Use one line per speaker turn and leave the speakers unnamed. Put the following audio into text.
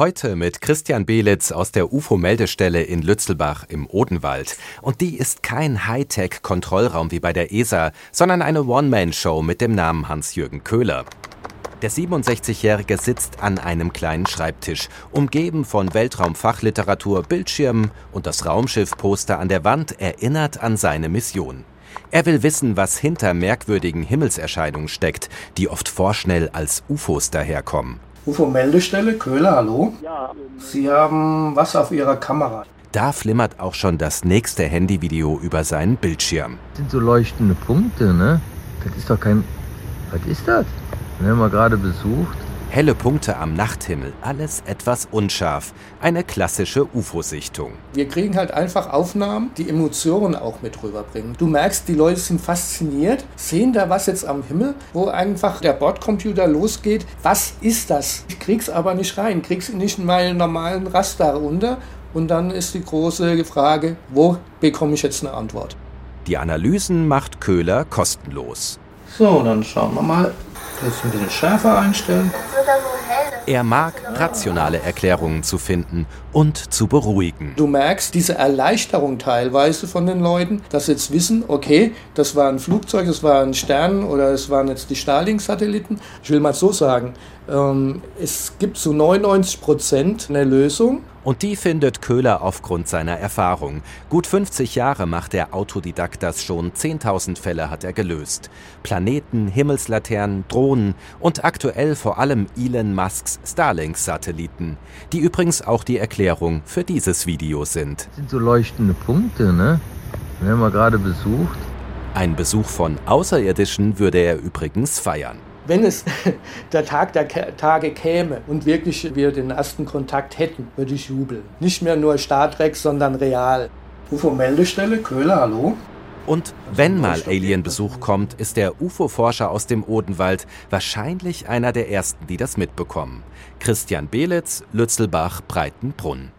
Heute mit Christian Belitz aus der UFO-Meldestelle in Lützelbach im Odenwald. Und die ist kein Hightech-Kontrollraum wie bei der ESA, sondern eine One-Man-Show mit dem Namen Hans-Jürgen Köhler. Der 67-Jährige sitzt an einem kleinen Schreibtisch, umgeben von Weltraumfachliteratur, Bildschirmen und das Raumschiff-Poster an der Wand erinnert an seine Mission. Er will wissen, was hinter merkwürdigen Himmelserscheinungen steckt, die oft vorschnell als UFOs daherkommen.
UFO-Meldestelle, Köhler, hallo? Ja. Sie haben was auf Ihrer Kamera?
Da flimmert auch schon das nächste Handyvideo über seinen Bildschirm.
Das sind so leuchtende Punkte, ne? Das ist doch kein. Was ist das? Den haben wir gerade besucht.
Helle Punkte am Nachthimmel, alles etwas unscharf. Eine klassische UFO-Sichtung.
Wir kriegen halt einfach Aufnahmen, die Emotionen auch mit rüberbringen. Du merkst, die Leute sind fasziniert, sehen da was jetzt am Himmel, wo einfach der Bordcomputer losgeht. Was ist das? Ich krieg's aber nicht rein, krieg's nicht in meinen normalen Raster unter. Und dann ist die große Frage, wo bekomme ich jetzt eine Antwort?
Die Analysen macht Köhler kostenlos.
So, dann schauen wir mal, Jetzt ein bisschen schärfer einstellen.
Er mag rationale Erklärungen zu finden und zu beruhigen.
Du merkst diese Erleichterung teilweise von den Leuten, dass sie jetzt wissen, okay, das war ein Flugzeug, das war ein Stern oder es waren jetzt die Starlink-Satelliten. Ich will mal so sagen, ähm, es gibt zu 99 Prozent eine Lösung.
Und die findet Köhler aufgrund seiner Erfahrung. Gut 50 Jahre macht der Autodidakt das schon, 10.000 Fälle hat er gelöst. Planeten, Himmelslaternen, Drohnen und aktuell vor allem Elon Musks Starlink-Satelliten, die übrigens auch die Erklärung für dieses Video sind.
Das sind so leuchtende Punkte, ne? Den haben wir gerade besucht.
Ein Besuch von Außerirdischen würde er übrigens feiern
wenn es der Tag der Tage käme und wirklich wir den ersten Kontakt hätten, würde ich jubeln. Nicht mehr nur Star Trek, sondern real. UFO-Meldestelle, Köhler, hallo?
Und wenn mal Alien-Besuch kommt, ist der UFO-Forscher aus dem Odenwald wahrscheinlich einer der ersten, die das mitbekommen. Christian Belitz, Lützelbach, Breitenbrunn.